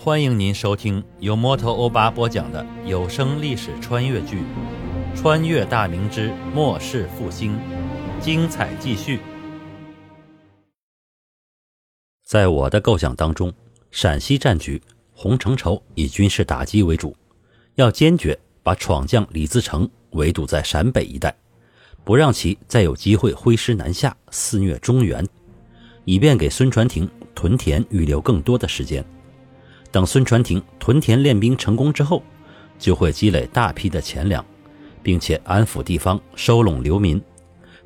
欢迎您收听由摩托欧巴播讲的有声历史穿越剧《穿越大明之末世复兴》，精彩继续。在我的构想当中，陕西战局，洪承畴以军事打击为主，要坚决把闯将李自成围堵在陕北一带，不让其再有机会挥师南下肆虐中原，以便给孙传庭屯田预留更多的时间。等孙传庭屯田练兵成功之后，就会积累大批的钱粮，并且安抚地方，收拢流民。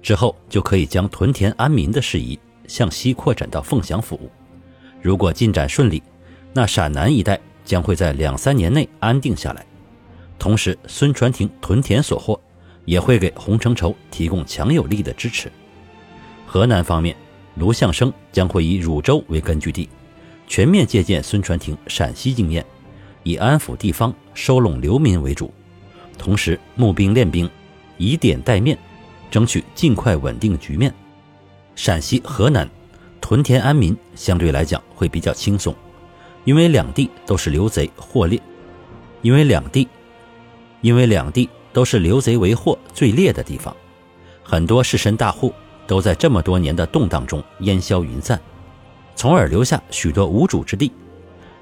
之后就可以将屯田安民的事宜向西扩展到凤翔府。如果进展顺利，那陕南一带将会在两三年内安定下来。同时，孙传庭屯田所获也会给洪承畴提供强有力的支持。河南方面，卢象升将会以汝州为根据地。全面借鉴孙传庭陕西经验，以安抚地方、收拢流民为主，同时募兵练兵，以点带面，争取尽快稳定局面。陕西、河南屯田安民相对来讲会比较轻松，因为两地都是刘贼祸烈，因为两地，因为两地都是刘贼为祸最烈的地方，很多士绅大户都在这么多年的动荡中烟消云散。从而留下许多无主之地。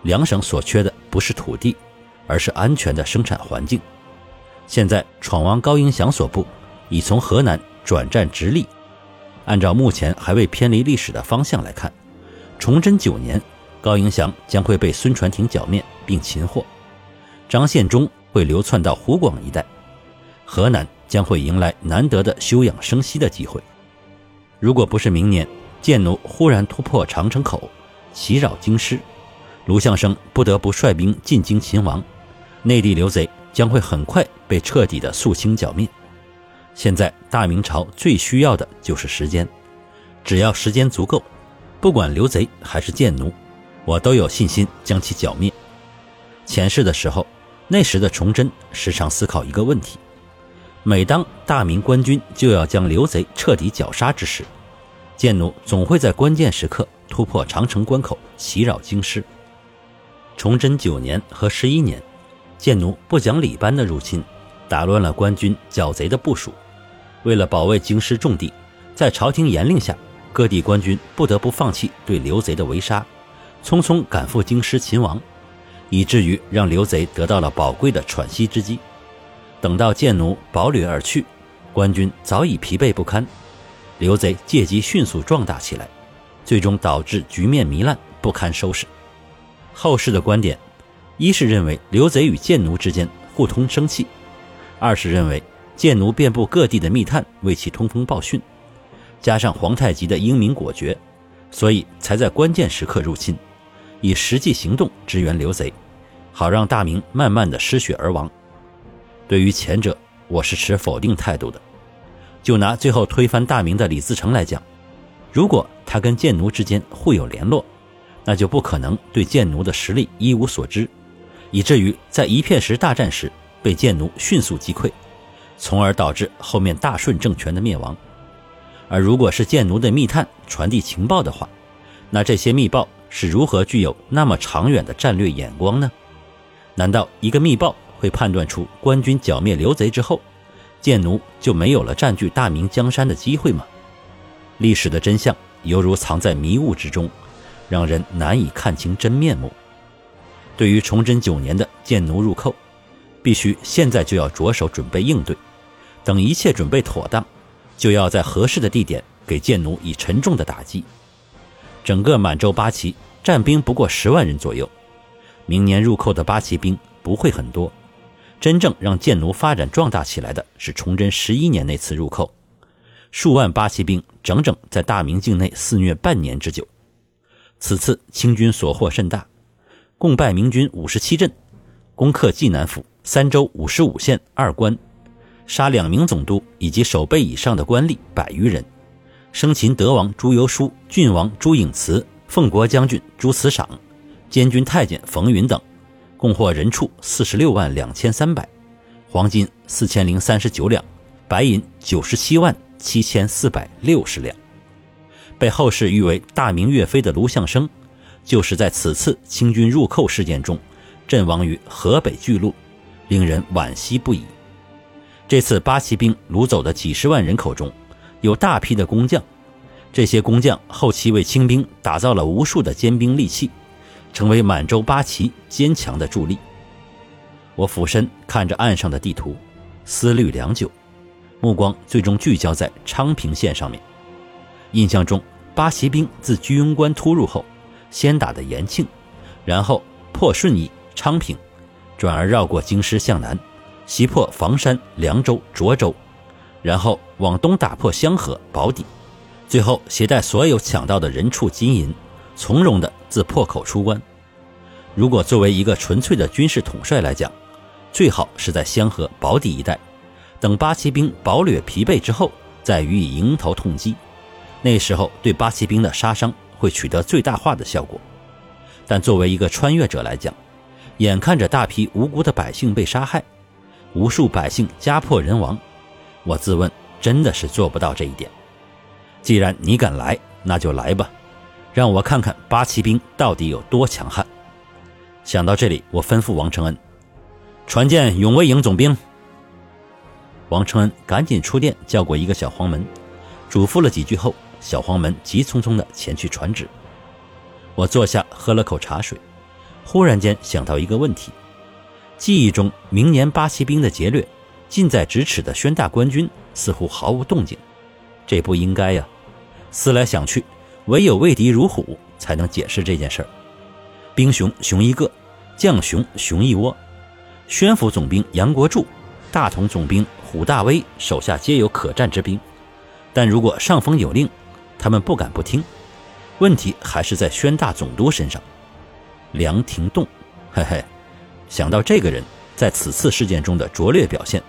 两省所缺的不是土地，而是安全的生产环境。现在闯王高迎祥所部已从河南转战直隶。按照目前还未偏离历史的方向来看，崇祯九年，高迎祥将会被孙传庭剿灭并擒获，张献忠会流窜到湖广一带，河南将会迎来难得的休养生息的机会。如果不是明年，贱奴忽然突破长城口，袭扰京师，卢象升不得不率兵进京擒王，内地刘贼将会很快被彻底的肃清剿灭。现在大明朝最需要的就是时间，只要时间足够，不管刘贼还是贱奴，我都有信心将其剿灭。前世的时候，那时的崇祯时常思考一个问题：每当大明官军就要将刘贼彻底绞杀之时，贱奴总会在关键时刻突破长城关口，袭扰京师。崇祯九年和十一年，贱奴不讲理般的入侵，打乱了官军剿贼的部署。为了保卫京师重地，在朝廷严令下，各地官军不得不放弃对刘贼的围杀，匆匆赶赴京师擒王，以至于让刘贼得到了宝贵的喘息之机。等到贱奴堡垒而去，官军早已疲惫不堪。刘贼借机迅速壮大起来，最终导致局面糜烂不堪收拾。后世的观点，一是认为刘贼与贱奴之间互通生气，二是认为贱奴遍布各地的密探为其通风报讯，加上皇太极的英明果决，所以才在关键时刻入侵，以实际行动支援刘贼，好让大明慢慢的失血而亡。对于前者，我是持否定态度的。就拿最后推翻大明的李自成来讲，如果他跟建奴之间互有联络，那就不可能对建奴的实力一无所知，以至于在一片石大战时被建奴迅速击溃，从而导致后面大顺政权的灭亡。而如果是建奴的密探传递情报的话，那这些密报是如何具有那么长远的战略眼光呢？难道一个密报会判断出官军剿灭刘贼之后？建奴就没有了占据大明江山的机会吗？历史的真相犹如藏在迷雾之中，让人难以看清真面目。对于崇祯九年的建奴入寇，必须现在就要着手准备应对。等一切准备妥当，就要在合适的地点给建奴以沉重的打击。整个满洲八旗战兵不过十万人左右，明年入寇的八旗兵不会很多。真正让建奴发展壮大起来的是崇祯十一年那次入寇，数万八旗兵整整在大明境内肆虐半年之久。此次清军所获甚大，共败明军五十七阵，攻克济南府、三州五十五县二关，杀两名总督以及守备以上的官吏百余人，生擒德王朱由枢、郡王朱颖慈、奉国将军朱慈赏、监军太监冯云等。共获人畜四十六万两千三百，黄金四千零三十九两，白银九十七万七千四百六十两。被后世誉为大明岳飞的卢象升，就是在此次清军入寇事件中阵亡于河北巨鹿，令人惋惜不已。这次八旗兵掳走的几十万人口中，有大批的工匠，这些工匠后期为清兵打造了无数的坚兵利器，成为满洲八旗坚强的助力。我俯身看着岸上的地图，思虑良久，目光最终聚焦在昌平县上面。印象中，八旗兵自居庸关突入后，先打的延庆，然后破顺义、昌平，转而绕过京师向南，袭破房山、凉州、涿州，然后往东打破香河、宝坻，最后携带所有抢到的人畜金银，从容的自破口出关。如果作为一个纯粹的军事统帅来讲，最好是在香河、宝坻一带，等八旗兵饱掠疲惫之后，再予以迎头痛击。那时候对八旗兵的杀伤会取得最大化的效果。但作为一个穿越者来讲，眼看着大批无辜的百姓被杀害，无数百姓家破人亡，我自问真的是做不到这一点。既然你敢来，那就来吧，让我看看八旗兵到底有多强悍。想到这里，我吩咐王承恩。传见永卫营总兵。王承恩赶紧出殿叫过一个小黄门，嘱咐了几句后，小黄门急匆匆地前去传旨。我坐下喝了口茶水，忽然间想到一个问题：记忆中明年八旗兵的劫掠，近在咫尺的宣大官军似乎毫无动静，这不应该呀！思来想去，唯有畏敌如虎才能解释这件事儿。兵熊熊一个，将熊熊一窝。宣府总兵杨国柱、大同总兵虎大威手下皆有可战之兵，但如果上峰有令，他们不敢不听。问题还是在宣大总督身上，梁廷栋。嘿嘿，想到这个人在此次事件中的拙劣表现，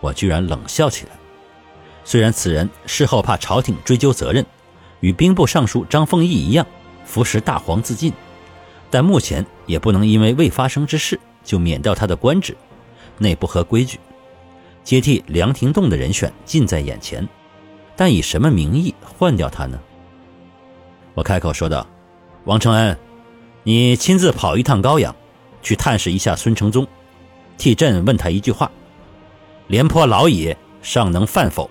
我居然冷笑起来。虽然此人事后怕朝廷追究责任，与兵部尚书张凤毅一样服食大黄自尽，但目前也不能因为未发生之事。就免掉他的官职，那不合规矩。接替梁廷栋的人选近在眼前，但以什么名义换掉他呢？我开口说道：“王承恩，你亲自跑一趟高阳，去探视一下孙承宗，替朕问他一句话：廉颇老矣，尚能饭否？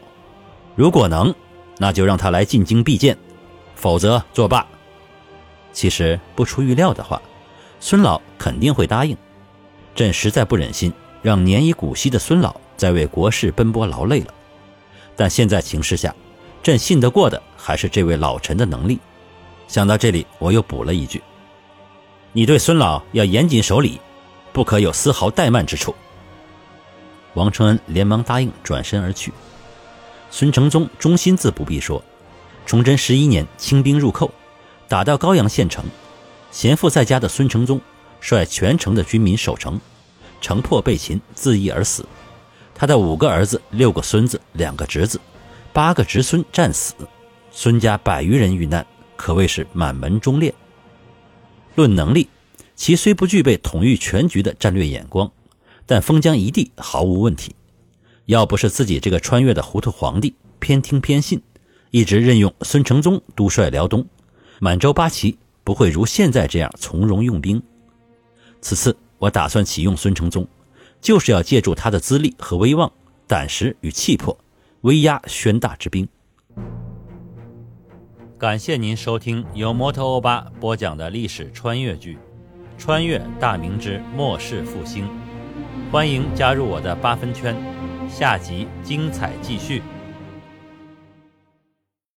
如果能，那就让他来进京避见；否则作罢。”其实不出预料的话，孙老肯定会答应。朕实在不忍心让年已古稀的孙老再为国事奔波劳累了，但现在情势下，朕信得过的还是这位老臣的能力。想到这里，我又补了一句：“你对孙老要严谨守礼，不可有丝毫怠慢之处。”王承恩连忙答应，转身而去。孙承宗忠心自不必说，崇祯十一年清兵入寇，打到高阳县城，闲赋在家的孙承宗。率全城的军民守城，城破被擒，自缢而死。他的五个儿子、六个孙子、两个侄子、八个侄孙战死，孙家百余人遇难，可谓是满门忠烈。论能力，其虽不具备统御全局的战略眼光，但封疆一地毫无问题。要不是自己这个穿越的糊涂皇帝偏听偏信，一直任用孙承宗督率辽东，满洲八旗不会如现在这样从容用兵。此次我打算启用孙承宗，就是要借助他的资历和威望、胆识与气魄，威压宣大之兵。感谢您收听由摩托欧巴播讲的历史穿越剧《穿越大明之末世复兴》，欢迎加入我的八分圈，下集精彩继续。